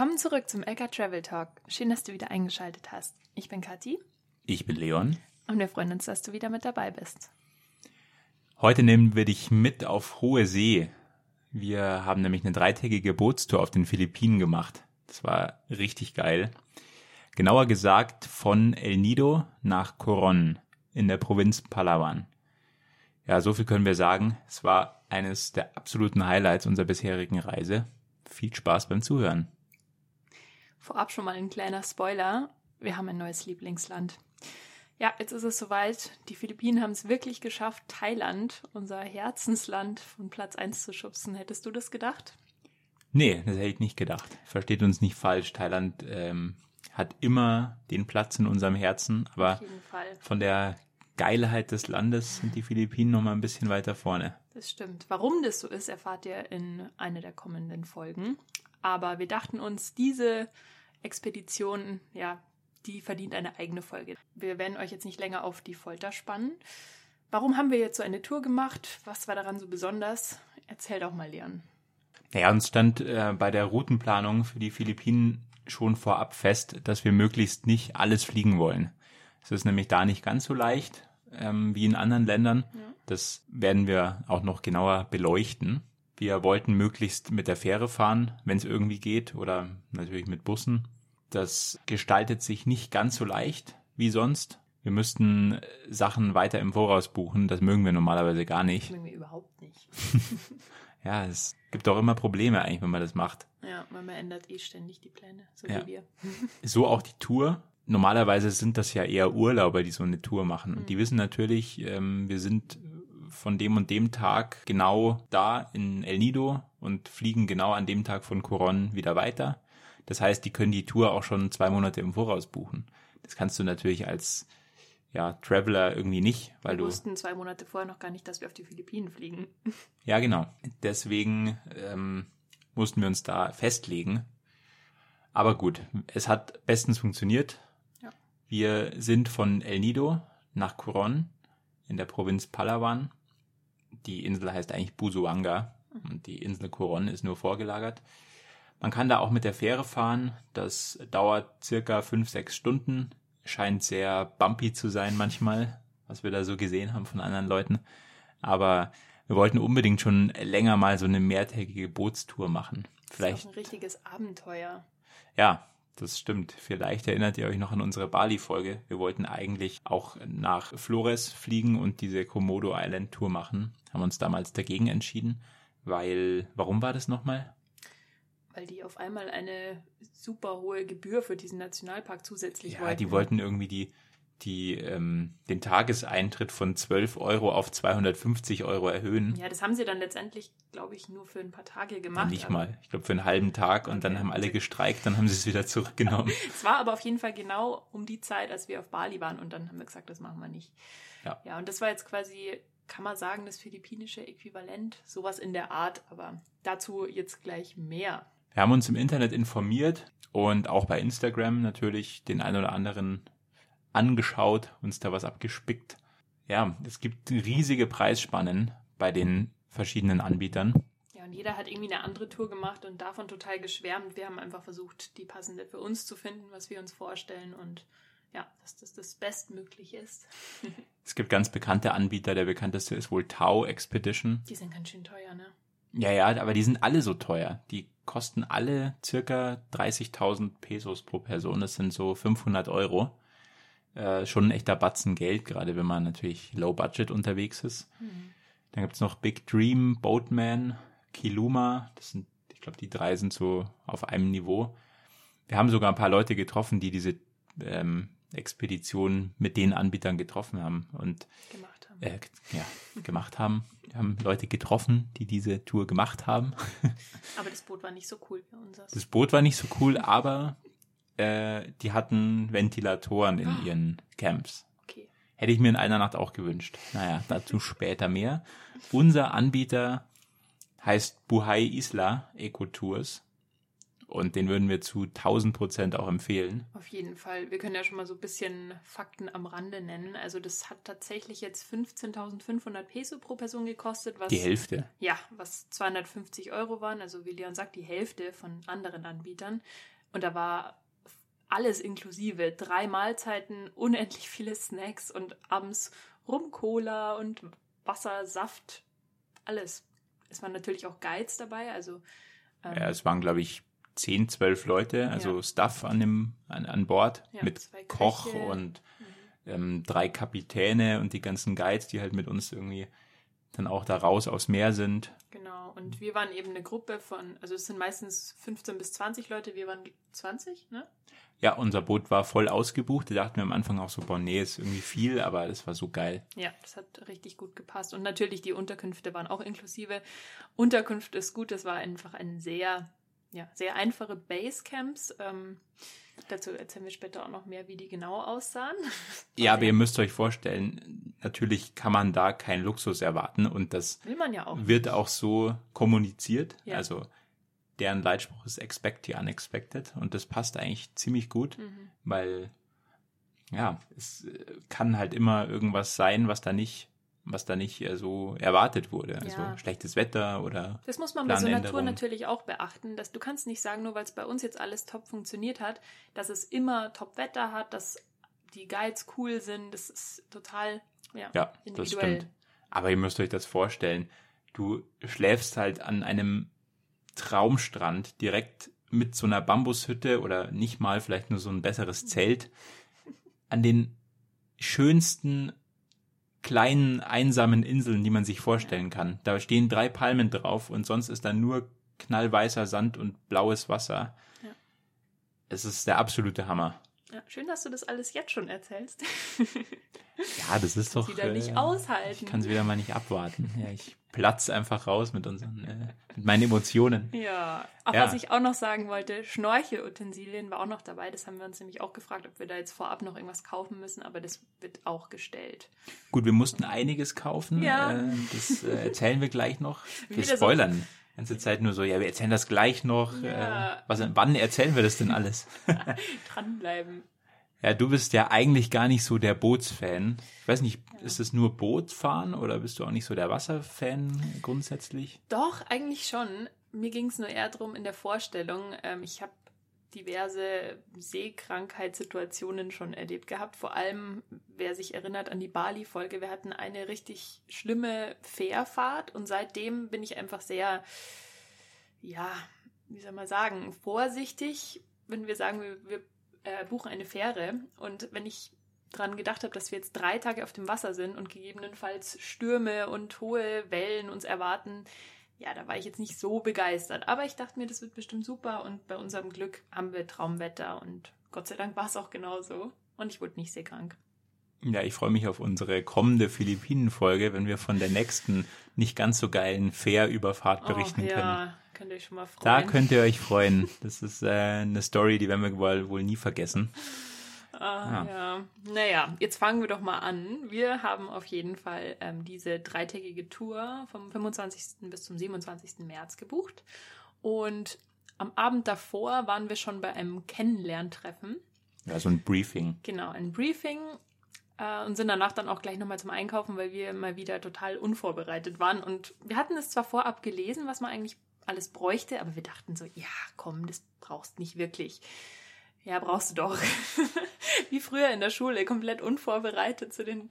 Willkommen zurück zum LK Travel Talk. Schön, dass du wieder eingeschaltet hast. Ich bin Kathi. Ich bin Leon. Und wir freuen uns, dass du wieder mit dabei bist. Heute nehmen wir dich mit auf hohe See. Wir haben nämlich eine dreitägige Bootstour auf den Philippinen gemacht. Das war richtig geil. Genauer gesagt von El Nido nach Coron in der Provinz Palawan. Ja, so viel können wir sagen. Es war eines der absoluten Highlights unserer bisherigen Reise. Viel Spaß beim Zuhören. Vorab schon mal ein kleiner Spoiler. Wir haben ein neues Lieblingsland. Ja, jetzt ist es soweit. Die Philippinen haben es wirklich geschafft, Thailand, unser Herzensland, von Platz 1 zu schubsen. Hättest du das gedacht? Nee, das hätte ich nicht gedacht. Versteht uns nicht falsch. Thailand ähm, hat immer den Platz in unserem Herzen, aber von der Geilheit des Landes sind die Philippinen noch mal ein bisschen weiter vorne. Das stimmt. Warum das so ist, erfahrt ihr in einer der kommenden Folgen. Aber wir dachten uns, diese Expedition, ja, die verdient eine eigene Folge. Wir werden euch jetzt nicht länger auf die Folter spannen. Warum haben wir jetzt so eine Tour gemacht? Was war daran so besonders? Erzähl doch mal, Leon. Ja, uns stand äh, bei der Routenplanung für die Philippinen schon vorab fest, dass wir möglichst nicht alles fliegen wollen. Es ist nämlich da nicht ganz so leicht ähm, wie in anderen Ländern. Ja. Das werden wir auch noch genauer beleuchten. Wir wollten möglichst mit der Fähre fahren, wenn es irgendwie geht, oder natürlich mit Bussen. Das gestaltet sich nicht ganz so leicht wie sonst. Wir müssten Sachen weiter im Voraus buchen. Das mögen wir normalerweise gar nicht. Das mögen wir überhaupt nicht. ja, es gibt auch immer Probleme eigentlich, wenn man das macht. Ja, weil man ändert eh ständig die Pläne, so ja. wie wir. so auch die Tour. Normalerweise sind das ja eher Urlauber, die so eine Tour machen. Und die mhm. wissen natürlich, ähm, wir sind von dem und dem Tag genau da in El Nido und fliegen genau an dem Tag von Coron wieder weiter. Das heißt, die können die Tour auch schon zwei Monate im Voraus buchen. Das kannst du natürlich als ja, Traveler irgendwie nicht, weil wir du. wussten zwei Monate vorher noch gar nicht, dass wir auf die Philippinen fliegen. Ja, genau. Deswegen ähm, mussten wir uns da festlegen. Aber gut, es hat bestens funktioniert. Ja. Wir sind von El Nido nach Coron in der Provinz Palawan die Insel heißt eigentlich Busuanga und die Insel Coron ist nur vorgelagert. Man kann da auch mit der Fähre fahren. Das dauert circa fünf, sechs Stunden. Scheint sehr bumpy zu sein manchmal, was wir da so gesehen haben von anderen Leuten. Aber wir wollten unbedingt schon länger mal so eine mehrtägige Bootstour machen. Vielleicht. Das ist auch ein richtiges Abenteuer. Ja, das stimmt. Vielleicht erinnert ihr euch noch an unsere Bali-Folge. Wir wollten eigentlich auch nach Flores fliegen und diese Komodo Island Tour machen. Haben uns damals dagegen entschieden, weil, warum war das nochmal? Weil die auf einmal eine super hohe Gebühr für diesen Nationalpark zusätzlich ja, wollten. Ja, die wollten irgendwie die die ähm, den Tageseintritt von 12 Euro auf 250 Euro erhöhen. Ja, das haben sie dann letztendlich, glaube ich, nur für ein paar Tage gemacht. Ja, nicht mal. Ich glaube, für einen halben Tag und okay. dann haben alle gestreikt, dann haben sie es wieder zurückgenommen. es war aber auf jeden Fall genau um die Zeit, als wir auf Bali waren und dann haben wir gesagt, das machen wir nicht. Ja. Ja, und das war jetzt quasi, kann man sagen, das philippinische Äquivalent, sowas in der Art, aber dazu jetzt gleich mehr. Wir haben uns im Internet informiert und auch bei Instagram natürlich den ein oder anderen angeschaut, uns da was abgespickt. Ja, es gibt riesige Preisspannen bei den verschiedenen Anbietern. Ja, und jeder hat irgendwie eine andere Tour gemacht und davon total geschwärmt. Wir haben einfach versucht, die passende für uns zu finden, was wir uns vorstellen und ja, dass das das Bestmögliche ist. es gibt ganz bekannte Anbieter. Der bekannteste ist wohl Tau Expedition. Die sind ganz schön teuer, ne? Ja, ja, aber die sind alle so teuer. Die kosten alle circa 30.000 Pesos pro Person. Das sind so 500 Euro äh, schon ein echter Batzen Geld, gerade wenn man natürlich low budget unterwegs ist. Mhm. Dann gibt's noch Big Dream, Boatman, Kiluma. Das sind, ich glaube, die drei sind so auf einem Niveau. Wir haben sogar ein paar Leute getroffen, die diese ähm, Expedition mit den Anbietern getroffen haben und gemacht haben. Äh, ja, gemacht haben. Wir haben Leute getroffen, die diese Tour gemacht haben. Aber das Boot war nicht so cool wie unseres. Das Boot war nicht so cool, aber äh, die hatten Ventilatoren in oh. ihren Camps. Okay. Hätte ich mir in einer Nacht auch gewünscht. Naja, dazu später mehr. Unser Anbieter heißt Buhai Isla Eco Tours. und den würden wir zu 1000 Prozent auch empfehlen. Auf jeden Fall. Wir können ja schon mal so ein bisschen Fakten am Rande nennen. Also das hat tatsächlich jetzt 15.500 Peso pro Person gekostet. Was, die Hälfte. Ja, was 250 Euro waren. Also wie Leon sagt, die Hälfte von anderen Anbietern. Und da war alles inklusive. Drei Mahlzeiten, unendlich viele Snacks und abends Rum-Cola und Wasser, Saft, alles. Es waren natürlich auch Guides dabei, also ähm, ja, es waren, glaube ich, 10, 12 Leute, also ja. Staff an, dem, an, an Bord ja, mit Koch und mhm. ähm, drei Kapitäne und die ganzen Guides, die halt mit uns irgendwie dann auch da raus aufs Meer sind. Genau, und wir waren eben eine Gruppe von, also es sind meistens 15 bis 20 Leute, wir waren 20, ne? Ja, unser Boot war voll ausgebucht. Da dachten wir am Anfang auch so, boah, nee, ist irgendwie viel, aber das war so geil. Ja, das hat richtig gut gepasst. Und natürlich die Unterkünfte waren auch inklusive. Unterkunft ist gut, das war einfach ein sehr, ja, sehr einfache Basecamps. Ähm, dazu erzählen wir später auch noch mehr, wie die genau aussahen. Ja, aber ihr müsst euch vorstellen, natürlich kann man da keinen Luxus erwarten und das Will man ja auch wird auch so kommuniziert. Ja. Also deren Leitspruch ist Expect the Unexpected und das passt eigentlich ziemlich gut, mhm. weil ja, es äh, kann halt immer irgendwas sein, was da nicht was da nicht äh, so erwartet wurde. Also ja. schlechtes Wetter oder. Das muss man bei so Natur natürlich auch beachten, dass du kannst nicht sagen, nur weil es bei uns jetzt alles top funktioniert hat, dass es immer top Wetter hat, dass die Guides cool sind. Das ist total ja, ja das stimmt. Aber ihr müsst euch das vorstellen. Du schläfst halt an einem Traumstrand direkt mit so einer Bambushütte oder nicht mal vielleicht nur so ein besseres Zelt an den schönsten kleinen einsamen Inseln, die man sich vorstellen kann. Da stehen drei Palmen drauf und sonst ist da nur knallweißer Sand und blaues Wasser. Ja. Es ist der absolute Hammer. Ja, schön, dass du das alles jetzt schon erzählst. ja, das ist doch. Wieder äh, nicht aushalten. Ich kann es wieder mal nicht abwarten. Ja, ich platze einfach raus mit unseren, äh, mit meinen Emotionen. Ja. Auch ja. was ich auch noch sagen wollte, Schnorchelutensilien war auch noch dabei. Das haben wir uns nämlich auch gefragt, ob wir da jetzt vorab noch irgendwas kaufen müssen, aber das wird auch gestellt. Gut, wir mussten einiges kaufen. Ja. Äh, das äh, erzählen wir gleich noch. Wir spoilern. So ganze Zeit nur so, ja, wir erzählen das gleich noch. Ja. Äh, was, wann erzählen wir das denn alles? Dranbleiben. Ja, du bist ja eigentlich gar nicht so der Bootsfan. Ich weiß nicht, ja. ist es nur Bootfahren oder bist du auch nicht so der Wasserfan grundsätzlich? Doch, eigentlich schon. Mir ging es nur eher darum in der Vorstellung. Ähm, ich habe diverse Seekrankheitssituationen schon erlebt gehabt. Vor allem, wer sich erinnert an die Bali-Folge, wir hatten eine richtig schlimme Fährfahrt und seitdem bin ich einfach sehr, ja, wie soll man sagen, vorsichtig, wenn wir sagen, wir, wir äh, buchen eine Fähre und wenn ich dran gedacht habe, dass wir jetzt drei Tage auf dem Wasser sind und gegebenenfalls Stürme und hohe Wellen uns erwarten, ja, da war ich jetzt nicht so begeistert. Aber ich dachte mir, das wird bestimmt super und bei unserem Glück haben wir Traumwetter und Gott sei Dank war es auch genauso. Und ich wurde nicht sehr krank. Ja, ich freue mich auf unsere kommende Philippinen-Folge, wenn wir von der nächsten nicht ganz so geilen Fährüberfahrt berichten oh, ja. können. Könnt ihr euch schon mal freuen. Da könnt ihr euch freuen. Das ist äh, eine Story, die werden wir wohl, wohl nie vergessen. Ah, ja. ja. Naja, jetzt fangen wir doch mal an. Wir haben auf jeden Fall ähm, diese dreitägige Tour vom 25. bis zum 27. März gebucht. Und am Abend davor waren wir schon bei einem Kennenlerntreffen. Ja, so ein Briefing. Genau, ein Briefing. Äh, und sind danach dann auch gleich nochmal zum Einkaufen, weil wir mal wieder total unvorbereitet waren. Und wir hatten es zwar vorab gelesen, was man eigentlich alles bräuchte, aber wir dachten so, ja, komm, das brauchst nicht wirklich. Ja, brauchst du doch. Wie früher in der Schule, komplett unvorbereitet zu den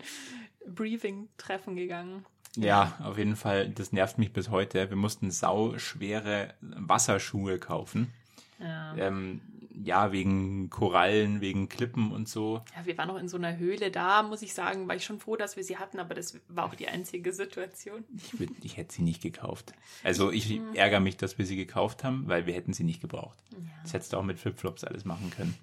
Briefing-Treffen gegangen. Ja, auf jeden Fall, das nervt mich bis heute. Wir mussten sauschwere Wasserschuhe kaufen. Ja. Ähm, ja, wegen Korallen, wegen Klippen und so. Ja, wir waren noch in so einer Höhle da, muss ich sagen, war ich schon froh, dass wir sie hatten, aber das war auch die einzige Situation. Ich, würd, ich hätte sie nicht gekauft. Also ich mhm. ärgere mich, dass wir sie gekauft haben, weil wir hätten sie nicht gebraucht. Ja. Das hättest du auch mit Flipflops alles machen können.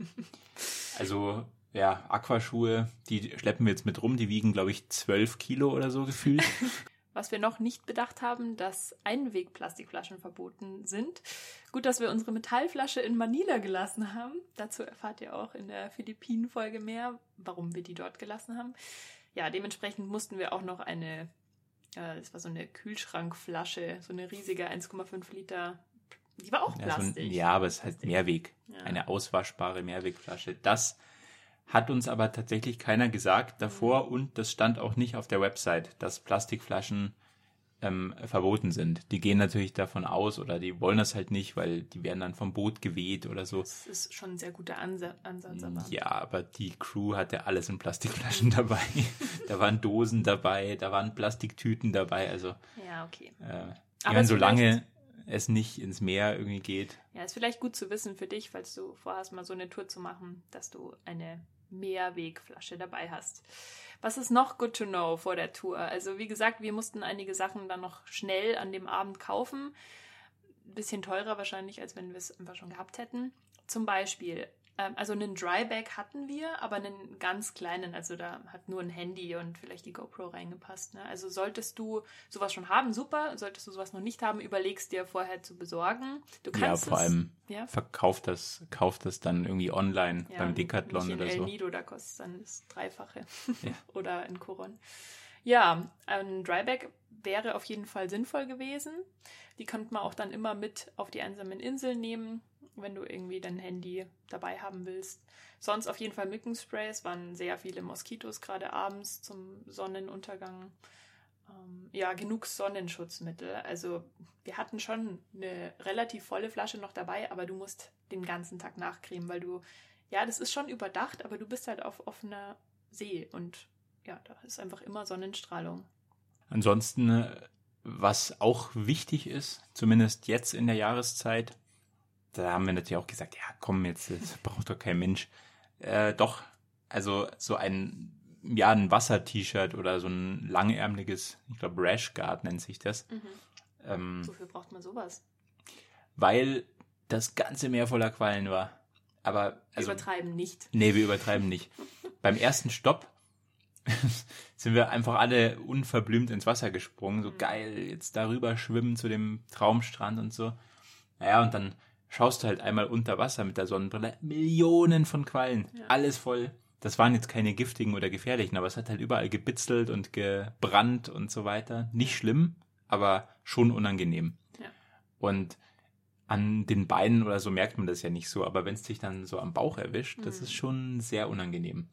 also ja, Aquaschuhe, die schleppen wir jetzt mit rum, die wiegen, glaube ich, zwölf Kilo oder so gefühlt. Was wir noch nicht bedacht haben, dass Einwegplastikflaschen verboten sind. Gut, dass wir unsere Metallflasche in Manila gelassen haben. Dazu erfahrt ihr auch in der Philippinen-Folge mehr, warum wir die dort gelassen haben. Ja, dementsprechend mussten wir auch noch eine, äh, das war so eine Kühlschrankflasche, so eine riesige 1,5 Liter Die war auch Ja, so ein, Plastik. ja, aber es heißt Mehrweg. Ja. Eine auswaschbare Mehrwegflasche. Das hat uns aber tatsächlich keiner gesagt davor und das stand auch nicht auf der Website, dass Plastikflaschen ähm, verboten sind. Die gehen natürlich davon aus oder die wollen das halt nicht, weil die werden dann vom Boot geweht oder so. Das ist schon ein sehr guter Ansa Ansatz. Aber Ja, aber die Crew hatte alles in Plastikflaschen dabei. da waren Dosen dabei, da waren Plastiktüten dabei. Also ja okay. äh, ich meine, solange es nicht ins Meer irgendwie geht, Ja, ist vielleicht gut zu wissen für dich, falls du vorhast, mal so eine Tour zu machen, dass du eine Mehrwegflasche dabei hast. Was ist noch good to know vor der Tour? Also wie gesagt, wir mussten einige Sachen dann noch schnell an dem Abend kaufen. Bisschen teurer wahrscheinlich, als wenn wir es einfach schon gehabt hätten. Zum Beispiel, also einen Dryback hatten wir, aber einen ganz kleinen. Also da hat nur ein Handy und vielleicht die GoPro reingepasst. Ne? Also solltest du sowas schon haben, super. Solltest du sowas noch nicht haben, überlegst dir vorher zu besorgen. Du ja, kannst vor es, allem ja, verkauft das, kauft das dann irgendwie online ja, beim Decathlon oder El so. Nido, da kostet es dann das Dreifache. Ja. oder in Coron. Ja, ein Dryback wäre auf jeden Fall sinnvoll gewesen. Die könnte man auch dann immer mit auf die einsamen Inseln nehmen, wenn du irgendwie dein Handy dabei haben willst. Sonst auf jeden Fall Mückenspray. Es waren sehr viele Moskitos, gerade abends zum Sonnenuntergang. Ähm, ja, genug Sonnenschutzmittel. Also wir hatten schon eine relativ volle Flasche noch dabei, aber du musst den ganzen Tag nachcremen, weil du, ja, das ist schon überdacht, aber du bist halt auf offener See und ja, da ist einfach immer Sonnenstrahlung. Ansonsten, äh, was auch wichtig ist, zumindest jetzt in der Jahreszeit, da haben wir natürlich auch gesagt, ja komm, jetzt das braucht doch kein Mensch. Äh, doch, also so ein, ja, ein Wasser-T-Shirt oder so ein langärmliches, ich glaube Rashguard nennt sich das. Ähm, Wofür braucht man sowas? weil das ganze Meer voller Quallen war. Aber, also, Übertreiben nicht. Nee, wir übertreiben nicht. Beim ersten Stopp sind wir einfach alle unverblümt ins Wasser gesprungen. So geil, jetzt darüber schwimmen zu dem Traumstrand und so. Naja, und dann schaust du halt einmal unter Wasser mit der Sonnenbrille. Millionen von Quallen. Ja. Alles voll. Das waren jetzt keine giftigen oder gefährlichen, aber es hat halt überall gebitzelt und gebrannt und so weiter. Nicht schlimm, aber schon unangenehm. Ja. Und an den Beinen oder so merkt man das ja nicht so, aber wenn es dich dann so am Bauch erwischt, das Mhm. ist schon sehr unangenehm.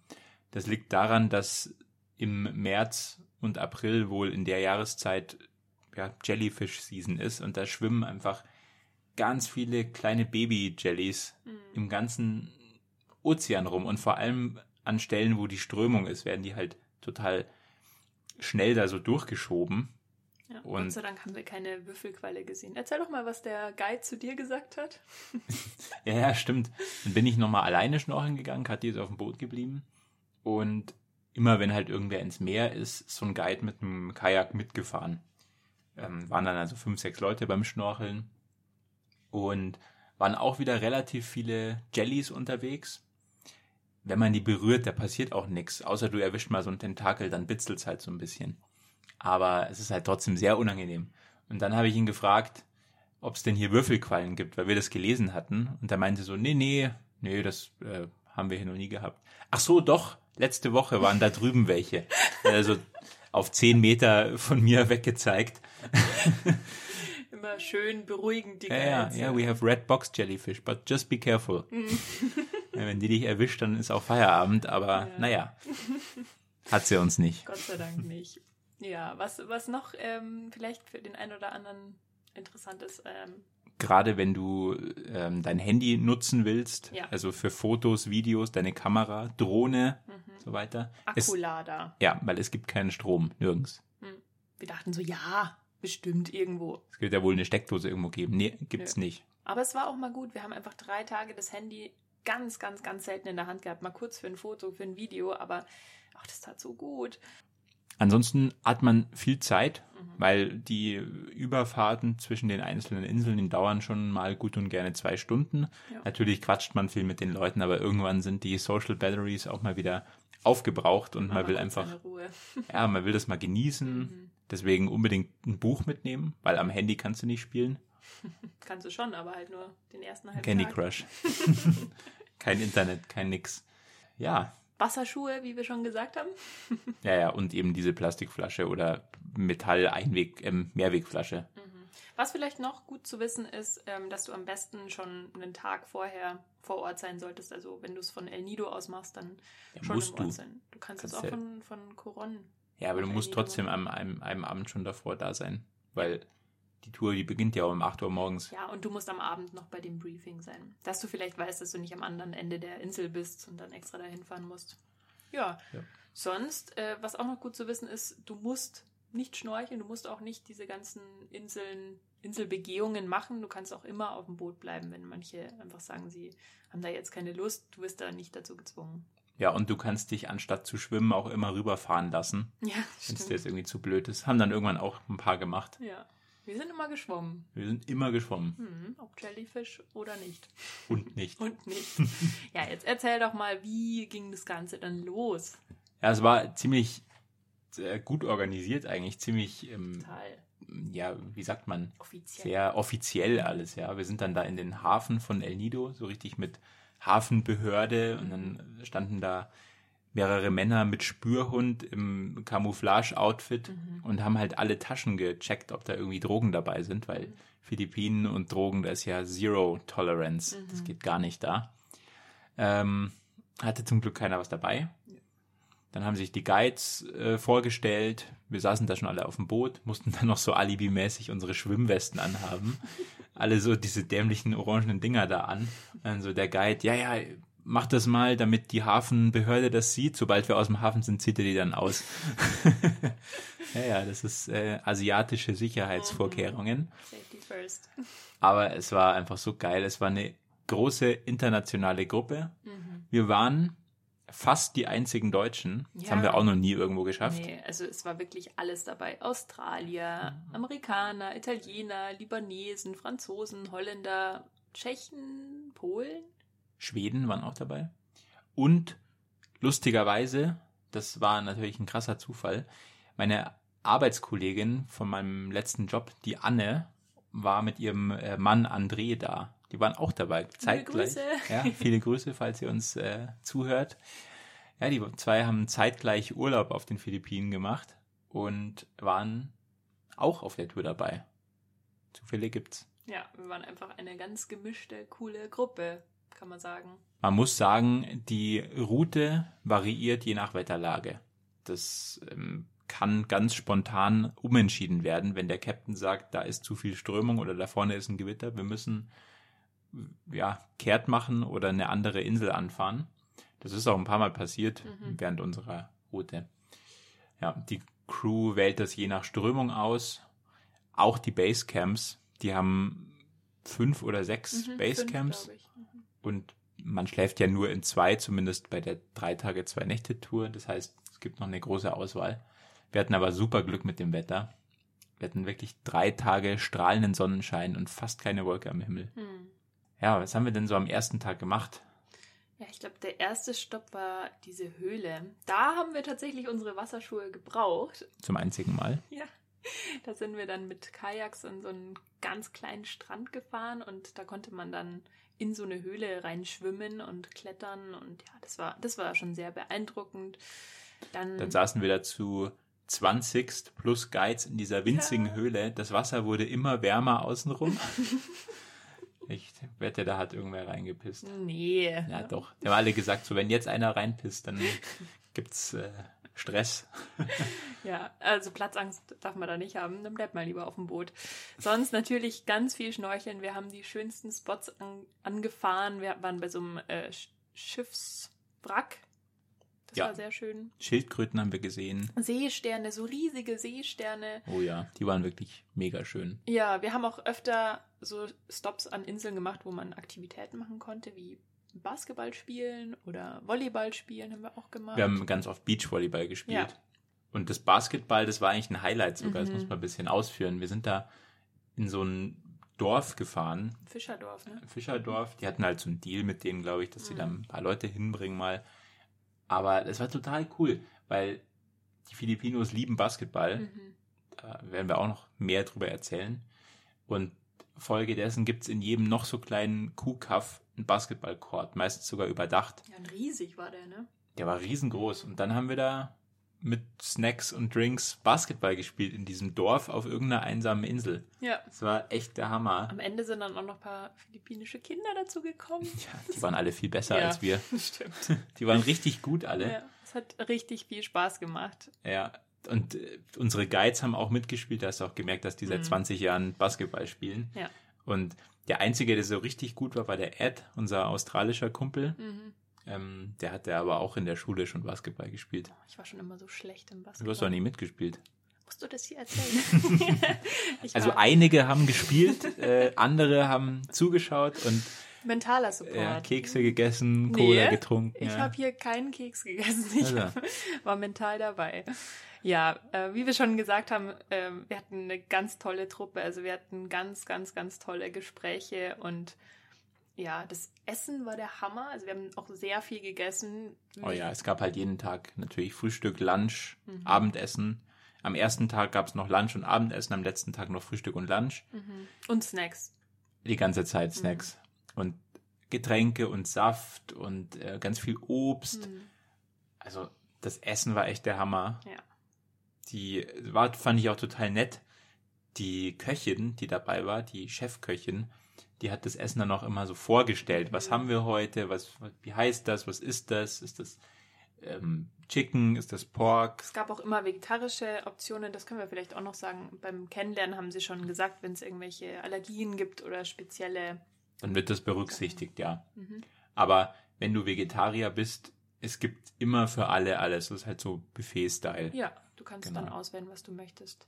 Das liegt daran, dass im März und April wohl in der Jahreszeit ja, Jellyfish-Season ist und da schwimmen einfach ganz viele kleine Baby-Jellies Mhm. im ganzen Ozean rum und vor allem an Stellen, wo die Strömung ist, werden die halt total schnell da so durchgeschoben. Ja, Und- Gott sei Dank haben wir keine Würfelqualle gesehen. Erzähl doch mal, was der Guide zu dir gesagt hat. Ja, ja, stimmt. Dann bin ich nochmal alleine schnorcheln gegangen, Kathi ist auf dem Boot geblieben. Und immer wenn halt irgendwer ins Meer ist, ist so ein Guide mit einem Kajak mitgefahren. Ähm, waren dann also fünf, sechs Leute beim Schnorcheln. Und waren auch wieder relativ viele Jellies unterwegs. Wenn man die berührt, da passiert auch nichts. Außer du erwischt mal so einen Tentakel, dann bitzelt's halt so ein bisschen. Aber es ist halt trotzdem sehr unangenehm. Und dann habe ich ihn gefragt, ob es denn hier Würfelquallen gibt, weil wir das gelesen hatten. Und er meinte so, nee, nee, nee, das äh, haben wir hier noch nie gehabt. Ach so, doch, letzte Woche waren da drüben welche. Also auf zehn Meter von mir weggezeigt. Immer schön beruhigend die Ja, ja, Guides. ja, we have red box jellyfish, but just be careful. Ja, wenn die dich erwischt, dann ist auch Feierabend, aber Ja. naja, hat sie uns nicht. Gott sei Dank nicht. Ja, was, was noch ähm, vielleicht für den einen oder anderen interessant ist, ähm, Gerade wenn du ähm, dein Handy nutzen willst, Ja. also für Fotos, Videos, deine Kamera, Drohne, Mhm. so weiter. Es, Akkulader. ja, weil es gibt keinen Strom, nirgends. Wir dachten so, ja, bestimmt irgendwo. Es wird ja wohl eine Steckdose irgendwo geben. Nee, gibt's nicht. Aber es war auch mal gut. Wir haben einfach drei Tage das Handy ganz, ganz, ganz selten in der Hand gehabt. Mal kurz für ein Foto, für ein Video, aber ach, das tat so gut. Ansonsten hat man viel Zeit, Mhm. weil die Überfahrten zwischen den einzelnen Inseln, die dauern schon mal gut und gerne zwei Stunden. Ja. Natürlich quatscht man viel mit den Leuten, aber irgendwann sind die Social Batteries auch mal wieder aufgebraucht und man Aber will einfach, ja, man will das mal genießen. Mhm. Deswegen unbedingt ein Buch mitnehmen, weil am Handy kannst du nicht spielen. Kannst du schon, aber halt nur den ersten halben Candy Tag. Crush. kein Internet, kein nix. Ja, Wasserschuhe, wie wir schon gesagt haben. ja, ja, und eben diese Plastikflasche oder Metall-Einweg, ähm, Mehrwegflasche. Mhm. Was vielleicht noch gut zu wissen ist, ähm, dass du am besten schon einen Tag vorher vor Ort sein solltest. Also wenn du es von El Nido aus machst, dann Ja, schon musst im Ort du. sein. Du kannst, Kannst es auch ja- von, von Coron. Ja, aber du musst trotzdem am einem, einem Abend schon davor da sein, weil die Tour, die beginnt ja um 8 Uhr morgens. Ja, und du musst am Abend noch bei dem Briefing sein. Dass du vielleicht weißt, dass du nicht am anderen Ende der Insel bist und dann extra dahin fahren musst. Ja. Ja. Sonst, äh, was auch noch gut zu wissen ist, du musst nicht schnorcheln, du musst auch nicht diese ganzen Inseln, Inselbegehungen machen. Du kannst auch immer auf dem Boot bleiben, wenn manche einfach sagen, sie haben da jetzt keine Lust. Du wirst da nicht dazu gezwungen. Ja, und du kannst dich anstatt zu schwimmen auch immer rüberfahren lassen, Ja, wenn es dir jetzt irgendwie zu blöd ist. Haben dann irgendwann auch ein paar gemacht. Ja. Wir sind immer geschwommen. Wir sind immer geschwommen Hm, ob Jellyfish oder nicht. und nicht. Und nicht. ja, jetzt erzähl doch mal, wie ging das Ganze dann los? Ja, es war ziemlich äh, gut organisiert eigentlich, ziemlich, ähm, Total ja, wie sagt man, offiziell. sehr offiziell alles, ja. Wir sind dann da in den Hafen von El Nido, so richtig mit Hafenbehörde und dann standen da mehrere Männer mit Spürhund im Camouflage-Outfit und haben halt alle Taschen gecheckt, ob da irgendwie Drogen dabei sind, weil Philippinen und Drogen, da ist ja Zero Tolerance. Das geht gar nicht da. Ähm, hatte zum Glück keiner was dabei. Dann haben sich die Guides äh, vorgestellt. Wir saßen da schon alle auf dem Boot, mussten dann noch so alibimäßig unsere Schwimmwesten anhaben. alle so diese dämlichen orangenen Dinger da an. Dann so der Guide, ja, ja, mach das mal, damit die Hafenbehörde das sieht. Sobald wir aus dem Hafen sind, zieht er die dann aus. ja, ja, das ist äh, asiatische Sicherheitsvorkehrungen. Safety first. Aber es war einfach so geil. Es war eine große internationale Gruppe. Wir waren fast die einzigen Deutschen. Das Ja. haben wir auch noch nie irgendwo geschafft. Nee, also es war wirklich alles dabei. Australier, Amerikaner, Italiener, Libanesen, Franzosen, Holländer, Tschechen, Polen. Schweden waren auch dabei. Und lustigerweise, das war natürlich ein krasser Zufall, meine Arbeitskollegin von meinem letzten Job, die Anne, war mit ihrem äh, Mann André da. Die waren auch dabei. Zeitgleich. Grüße. Ja, viele Grüße, falls ihr uns äh, zuhört. Ja, die zwei haben zeitgleich Urlaub auf den Philippinen gemacht und waren auch auf der Tour dabei. Zufälle gibt's. Ja, wir waren einfach eine ganz gemischte, coole Gruppe, kann man sagen. Man muss sagen, die Route variiert je nach Wetterlage. Das ähm, kann ganz spontan umentschieden werden, wenn der Captain sagt, da ist zu viel Strömung oder da vorne ist ein Gewitter. Wir müssen ja kehrt machen oder eine andere Insel anfahren. Das ist auch ein paar Mal passiert Mhm. während unserer Route. Ja, die Crew wählt das je nach Strömung aus. Auch die Basecamps, die haben fünf oder sechs Mhm, Basecamps. fünf. Mhm. Und man schläft ja nur in zwei, zumindest bei der drei Tage, zwei Nächte Tour. Das heißt, es gibt noch eine große Auswahl. Wir hatten aber super Glück mit dem Wetter. Wir hatten wirklich drei Tage strahlenden Sonnenschein und fast keine Wolke am Himmel. Hm. Ja, was haben wir denn so am ersten Tag gemacht? Ja, ich glaube, der erste Stopp war diese Höhle. Da haben wir tatsächlich unsere Wasserschuhe gebraucht. Zum einzigen Mal. Ja. Da sind wir dann mit Kajaks an so einen ganz kleinen Strand gefahren und da konnte man dann in so eine Höhle reinschwimmen und klettern und ja, das war, das war schon sehr beeindruckend. Dann, Dann saßen wir dazu 20 plus Guides in dieser winzigen Ja. Höhle. Das Wasser wurde immer wärmer außenrum. ich wette, da hat irgendwer reingepisst. nee. Ja, doch. Die haben alle gesagt, so wenn jetzt einer reinpisst, dann gibt's äh, Stress. Ja, also Platzangst darf man da nicht haben, dann bleibt mal lieber auf dem Boot. Sonst natürlich ganz viel Schnorcheln. Wir haben die schönsten Spots an, angefahren. Wir waren bei so einem äh, Sch- Schiffswrack. Das Ja. war sehr schön. Schildkröten haben wir gesehen. Seesterne, so riesige Seesterne. Oh ja, die waren wirklich mega schön. Ja, wir haben auch öfter so Stops an Inseln gemacht, wo man Aktivitäten machen konnte, wie Basketball spielen oder Volleyball spielen haben wir auch gemacht. Wir haben ganz oft Beachvolleyball gespielt. Ja. Und das Basketball, das war eigentlich ein Highlight sogar. Das Mhm. muss man ein bisschen ausführen. Wir sind da in so ein Dorf gefahren, Fischerdorf, ne? Fischerdorf. Die hatten halt so einen Deal mit denen, glaube ich, dass sie Mhm. da ein paar Leute hinbringen mal. Aber es war total cool, weil die Filipinos lieben Basketball. Mhm. Da werden wir auch noch mehr drüber erzählen. Und Folge dessen gibt es in jedem noch so kleinen Kuhkaff einen Basketballcourt, meistens sogar überdacht. Ja, und riesig war der, ne? Der war riesengroß. Und dann haben wir da mit Snacks und Drinks Basketball gespielt in diesem Dorf auf irgendeiner einsamen Insel. Ja. Das war echt der Hammer. Am Ende sind dann auch noch ein paar philippinische Kinder dazu gekommen. Ja, die waren alle viel besser Ja, als wir. Stimmt. Die waren richtig gut alle. Ja, es hat richtig viel Spaß gemacht. Ja. Und äh, unsere Guides haben auch mitgespielt. Da hast du auch gemerkt, dass die seit 20 Jahren Basketball spielen. Ja. Und der Einzige, der so richtig gut war, war der Ed, unser australischer Kumpel. Mhm. Ähm, der hatte aber auch in der Schule schon Basketball gespielt. Ich war schon immer so schlecht im Basketball. Du hast doch nie mitgespielt. Musst du das hier erzählen? Also einige haben gespielt, äh, andere haben zugeschaut und mentaler Support. äh, Kekse gegessen, Cola Nee, getrunken. Ich ja. habe hier keinen Keks gegessen. Ich Also. war mental dabei. Ja, äh, wie wir schon gesagt haben, ähm, wir hatten eine ganz tolle Truppe. Also wir hatten ganz, ganz, ganz tolle Gespräche und ja, das Essen war der Hammer. Also wir haben auch sehr viel gegessen. Oh ja, es gab halt jeden Tag natürlich Frühstück, Lunch, Mhm. Abendessen. Am ersten Tag gab es noch Lunch und Abendessen, am letzten Tag noch Frühstück und Lunch. Mhm. Und Snacks. Die ganze Zeit Snacks. Und Getränke und Saft und äh, ganz viel Obst. Mhm. Also das Essen war echt der Hammer. Ja. Die war, fand ich auch total nett. Die Köchin, die dabei war, die Chefköchin, die hat das Essen dann auch immer so vorgestellt. Was haben wir heute? Was, wie heißt das? Was ist das? Ist das ähm, Chicken? Ist das Pork? Es gab auch immer vegetarische Optionen, das können wir vielleicht auch noch sagen. Beim Kennenlernen haben sie schon gesagt, wenn es irgendwelche Allergien gibt oder spezielle. Dann wird das berücksichtigt, ja. Mhm. Aber wenn du Vegetarier bist, es gibt immer für alle alles. Das ist halt so Buffet-Style. Ja, du kannst Genau. dann auswählen, was du möchtest.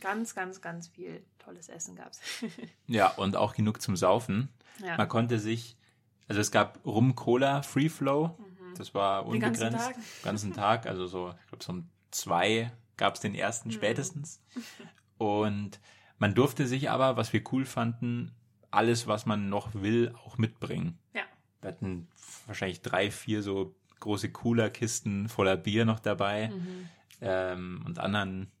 Ganz, ganz, ganz viel tolles Essen gab's. Ja, und auch genug zum Saufen. ja. Man konnte sich, also es gab Rum Cola Free Flow. Das war Den ganzen unbegrenzt. Tag? ganzen Tag. Also so, ich glaube, so um zwei gab es den ersten spätestens. Und man durfte sich aber, was wir cool fanden, alles, was man noch will, auch mitbringen. ja. Wir hatten wahrscheinlich drei, vier so große Cooler-Kisten voller Bier noch dabei Mhm. ähm, und anderen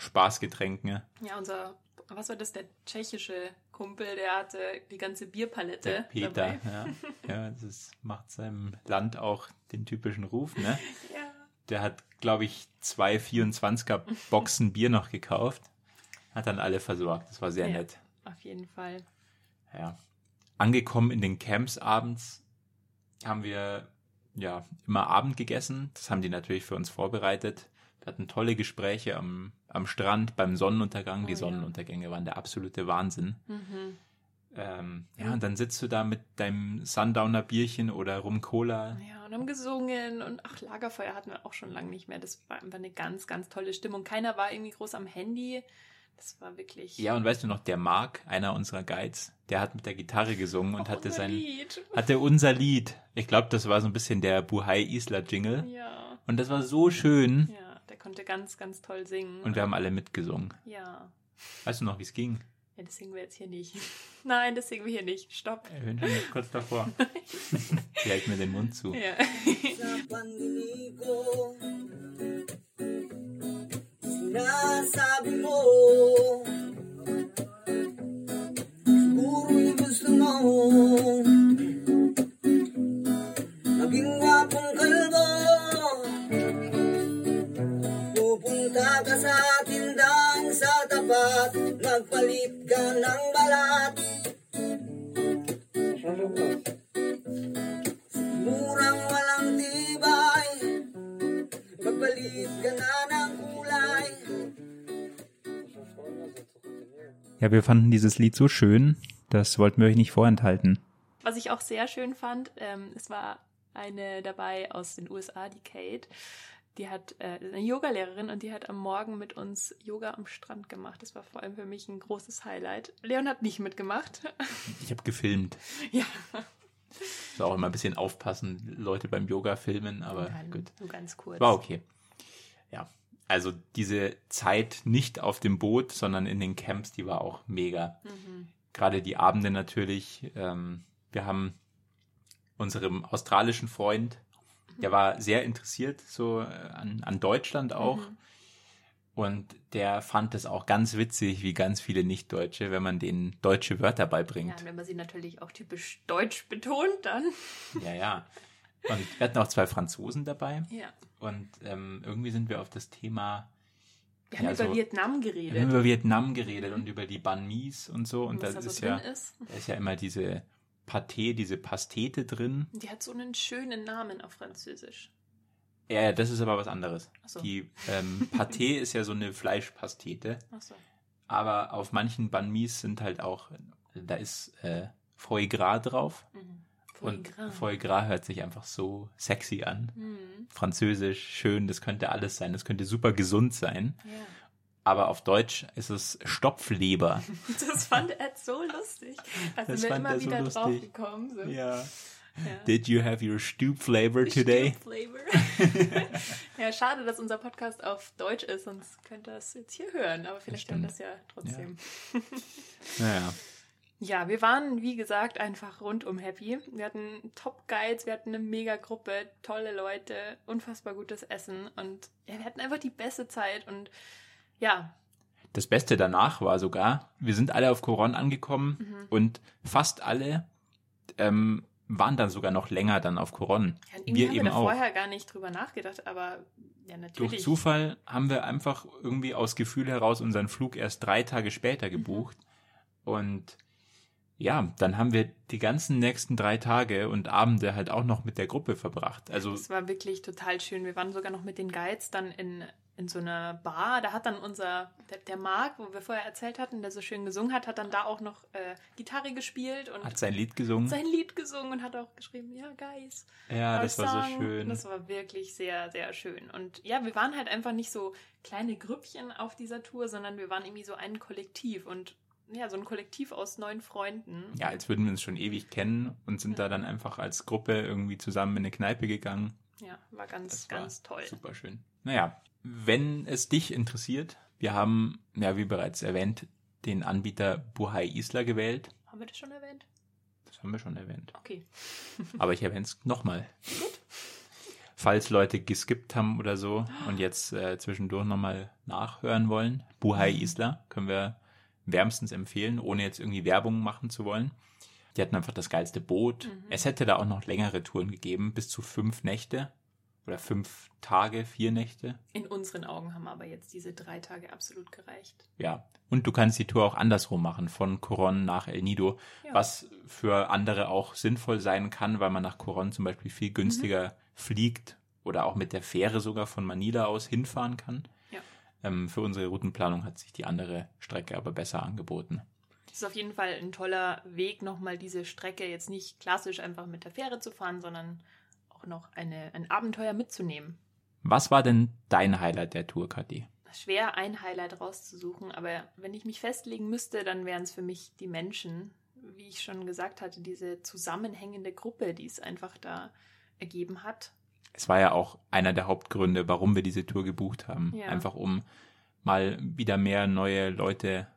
Spaßgetränken. Ja, unser, was war das, der tschechische Kumpel, der hatte die ganze Bierpalette Der Peter, dabei. ja, ja, das macht seinem Land auch den typischen Ruf, ne? Ja. Der hat, glaube ich, zwei 24er Boxen Bier noch gekauft, hat dann alle versorgt. Das war sehr Ja. nett. Auf jeden Fall. Ja. Angekommen in den Camps abends haben wir ja immer Abend gegessen. Das haben die natürlich für uns vorbereitet. Wir hatten tolle Gespräche am, am Strand beim Sonnenuntergang. Oh die ja. Sonnenuntergänge waren der absolute Wahnsinn. Mhm. Ähm, ja, und dann sitzt du da mit deinem Sundowner Bierchen oder Rum Cola. Ja, und haben gesungen und ach, Lagerfeuer hatten wir auch schon lange nicht mehr. Das war einfach eine ganz, ganz tolle Stimmung. Keiner war irgendwie groß am Handy. Das war wirklich. Ja, und weißt du noch, der Mark, einer unserer Guides, der hat mit der Gitarre gesungen und Oh, hatte unser sein, Lied. hatte unser Lied. Ich glaube, das war so ein bisschen der Buhai Isla Jingle. Ja, Und das war so schön. ja, der konnte ganz, ganz toll singen. Und wir haben alle mitgesungen. ja. Weißt du noch, wie es ging? ja, das singen wir jetzt hier nicht. Nein, das singen wir hier nicht. Stopp. Wir sind schon kurz davor. Hält mir den Mund zu. Ja. Magpalit ka ng balat Murang walang tibay Magpalit ka na ng kulay Ja, wir fanden dieses Lied so schön, das wollten wir euch nicht vorenthalten. Was ich auch sehr schön fand, ähm, es war eine dabei aus den USA, die Kate. Die hat äh, eine Yogalehrerin und die hat am Morgen mit uns Yoga am Strand gemacht. Das war vor allem für mich ein großes Highlight. Leon hat nicht mitgemacht. Ich habe gefilmt. ja, Muss auch immer ein bisschen aufpassen, Leute beim Yoga filmen, aber Nein, gut. nur ganz kurz. War okay. Ja, also diese Zeit nicht auf dem Boot, sondern in den Camps, die war auch mega. Mhm. Gerade die Abende natürlich. Ähm, wir haben unserem australischen Freund, der war sehr interessiert so äh, an, an Deutschland auch. Mhm. Und der fand es auch ganz witzig, wie ganz viele Nicht-Deutsche, wenn man denen deutsche Wörter Ja, beibringt. und wenn man sie natürlich auch typisch deutsch betont, dann. Ja, ja. Und wir hatten auch zwei Franzosen dabei. Ja. Und ähm, irgendwie sind wir auf das Thema Wir haben Ja, über so- Vietnam Wir haben geredet. über Vietnam geredet und über die Banh Mis und so. Und was da da so ist ja, ist. da ist ja immer diese Pâté, diese Pastete drin. Die hat so einen schönen Namen auf Französisch. Ja, das ist aber was anderes. Ach so. Die ähm, Pâté ist ja so eine Fleischpastete. Achso. Aber auf manchen Banh Mis sind halt auch, da ist äh, Foie Gras drauf. Mhm. Foie und Gras. Foie Gras hört sich einfach so sexy an. Mhm. Französisch, schön, das könnte alles sein. Das könnte super gesund sein. Ja. Aber auf Deutsch ist es Stopfleber. Das fand er so lustig. Da Das sind wir immer er so wieder lustig. drauf gekommen. So. ja. Ja. Did you have your stoop flavor today? Flavor. ja, schade, dass unser Podcast auf Deutsch ist, sonst könnt ihr das jetzt hier hören. Aber vielleicht hören das ja trotzdem. Naja. Ja, wir waren, wie gesagt, einfach rundum happy. Wir hatten Top-Guides, wir hatten eine Mega-Gruppe, tolle Leute, unfassbar gutes Essen und ja, wir hatten einfach die beste Zeit und ja, Das Beste danach war sogar, wir sind alle auf Coron angekommen Mhm. und fast alle ähm, waren dann sogar noch länger dann auf Coron. ja Wir haben eben wir da auch. vorher gar nicht drüber nachgedacht, aber ja, Durch natürlich. Zufall haben wir einfach irgendwie aus Gefühl heraus unseren Flug erst drei Tage später Mhm. gebucht. Und ja, dann haben wir die ganzen nächsten drei Tage und Abende halt auch noch mit der Gruppe verbracht. Also Es war wirklich total schön. Wir waren sogar noch mit den Guides dann in, in so einer Bar. Da hat dann unser, der, der Marc, wo wir vorher erzählt hatten, der so schön gesungen hat, hat dann da auch noch äh, Gitarre gespielt und hat sein Lied gesungen. sein Lied gesungen und hat auch geschrieben, ja, Guys. ja, das war so schön. Das war wirklich sehr, sehr schön. Und ja, wir waren halt einfach nicht so kleine Grüppchen auf dieser Tour, sondern wir waren irgendwie so ein Kollektiv und ja, so ein Kollektiv aus neun Freunden. ja, als würden wir uns schon ewig kennen und sind da dann einfach als Gruppe irgendwie zusammen in eine Kneipe gegangen. Ja, war ganz, Das war ganz toll. Super schön. Naja, wenn es dich interessiert, wir haben, ja, wie bereits erwähnt, den Anbieter Buhai Isla gewählt. Haben wir das schon erwähnt? Das haben wir schon erwähnt. Okay. Aber ich erwähne es nochmal. Falls Leute geskippt haben oder so und jetzt äh, zwischendurch nochmal nachhören wollen, Buhai Isla können wir wärmstens empfehlen, ohne jetzt irgendwie Werbung machen zu wollen. Die hatten einfach das geilste Boot. Es hätte da auch noch längere Touren gegeben, bis zu fünf Nächte oder fünf Tage, vier Nächte. In unseren Augen haben aber jetzt diese drei Tage absolut gereicht. Ja. Und du kannst die Tour auch andersrum machen, von Coron nach El Nido, Ja. was für andere auch sinnvoll sein kann, weil man nach Coron zum Beispiel viel günstiger fliegt oder auch mit der Fähre sogar von Manila aus hinfahren kann. Ja. Ähm, für unsere Routenplanung hat sich die andere Strecke aber besser angeboten. Das ist auf jeden Fall ein toller Weg, nochmal diese Strecke jetzt nicht klassisch einfach mit der Fähre zu fahren, sondern auch noch eine, ein Abenteuer mitzunehmen. Was war denn dein Highlight der Tour, Kathi? Schwer ein Highlight rauszusuchen, aber wenn ich mich festlegen müsste, dann wären es für mich die Menschen. Wie ich schon gesagt hatte, diese zusammenhängende Gruppe, die es einfach da ergeben hat. Es war ja auch einer der Hauptgründe, warum wir diese Tour gebucht haben. Ja. Einfach um mal wieder mehr neue Leute,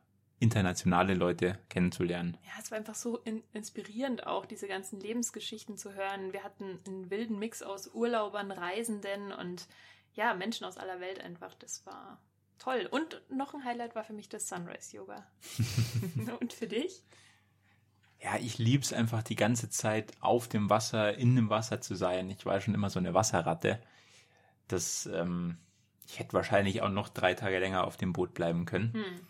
internationale Leute kennenzulernen. Ja, es war einfach so in inspirierend auch, diese ganzen Lebensgeschichten zu hören. Wir hatten einen wilden Mix aus Urlaubern, Reisenden und ja, Menschen aus aller Welt einfach. Das war toll. Und noch ein Highlight war für mich das Sunrise-Yoga. und für dich? Ja, ich lieb's einfach die ganze Zeit auf dem Wasser, in dem Wasser zu sein. Ich war schon immer so eine Wasserratte. Das, ähm, ich hätte wahrscheinlich auch noch drei Tage länger auf dem Boot bleiben können. Hm.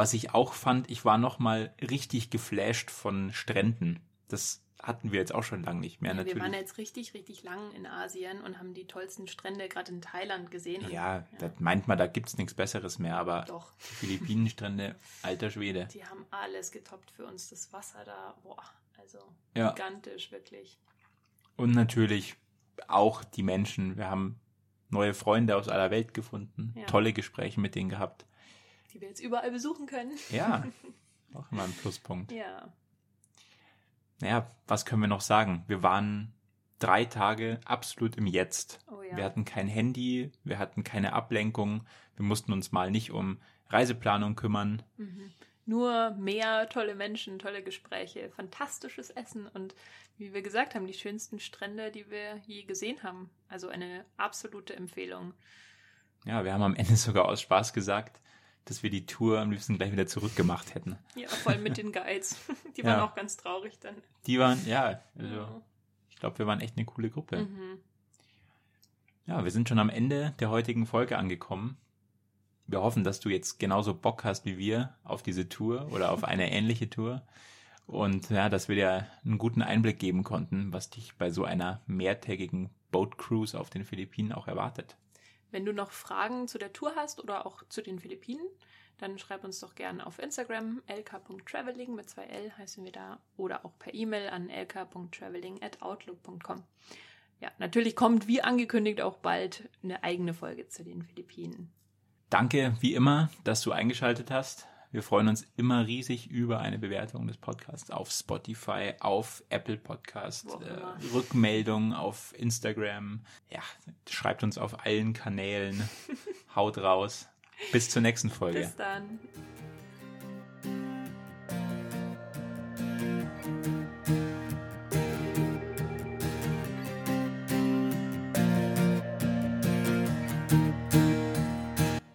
Was ich auch fand, ich war noch mal richtig geflasht von Stränden. Das hatten wir jetzt auch schon lange nicht mehr, Ja, wir natürlich. waren jetzt richtig, richtig lang in Asien und haben die tollsten Strände gerade in Thailand gesehen. Und ja, da meint man, da gibt's nichts Besseres mehr, aber Doch, die Philippinenstrände, alter Schwede. die haben alles getoppt für uns. Das Wasser da, boah, also Ja. gigantisch, wirklich. Und natürlich auch die Menschen. Wir haben neue Freunde aus aller Welt gefunden, Ja. tolle Gespräche mit denen gehabt. Die wir jetzt überall besuchen können. Ja, auch immer ein Pluspunkt. Ja. Naja, was können wir noch sagen? Wir waren drei Tage absolut im Jetzt. Oh ja. Wir hatten kein Handy, wir hatten keine Ablenkung, wir mussten uns mal nicht um Reiseplanung kümmern. Mhm. Nur mehr tolle Menschen, tolle Gespräche, fantastisches Essen und wie wir gesagt haben, die schönsten Strände, die wir je gesehen haben. Also eine absolute Empfehlung. Ja, wir haben am Ende sogar aus Spaß gesagt, dass wir die Tour am liebsten gleich wieder zurückgemacht hätten. Ja, vor allem mit den Guides. Die waren Ja. auch ganz traurig dann. Die waren, ja, also Ja. ich glaube, wir waren echt eine coole Gruppe. Mhm. Ja, wir sind schon am Ende der heutigen Folge angekommen. Wir hoffen, dass du jetzt genauso Bock hast wie wir auf diese Tour oder auf eine ähnliche Tour. Und ja, dass wir dir einen guten Einblick geben konnten, was dich bei so einer mehrtägigen Boat Cruise auf den Philippinen auch erwartet. Wenn du noch Fragen zu der Tour hast oder auch zu den Philippinen, dann schreib uns doch gerne auf Instagram lk.traveling mit zwei L heißen wir da oder auch per E-Mail an lk.traveling@outlook.com. Ja, natürlich kommt wie angekündigt auch bald eine eigene Folge zu den Philippinen. Danke wie immer, dass du eingeschaltet hast. Wir freuen uns immer riesig über eine Bewertung des Podcasts auf Spotify, auf Apple Podcast, äh, Rückmeldungen auf Instagram. Ja, schreibt uns auf allen Kanälen. Haut raus. Bis zur nächsten Folge. Bis dann.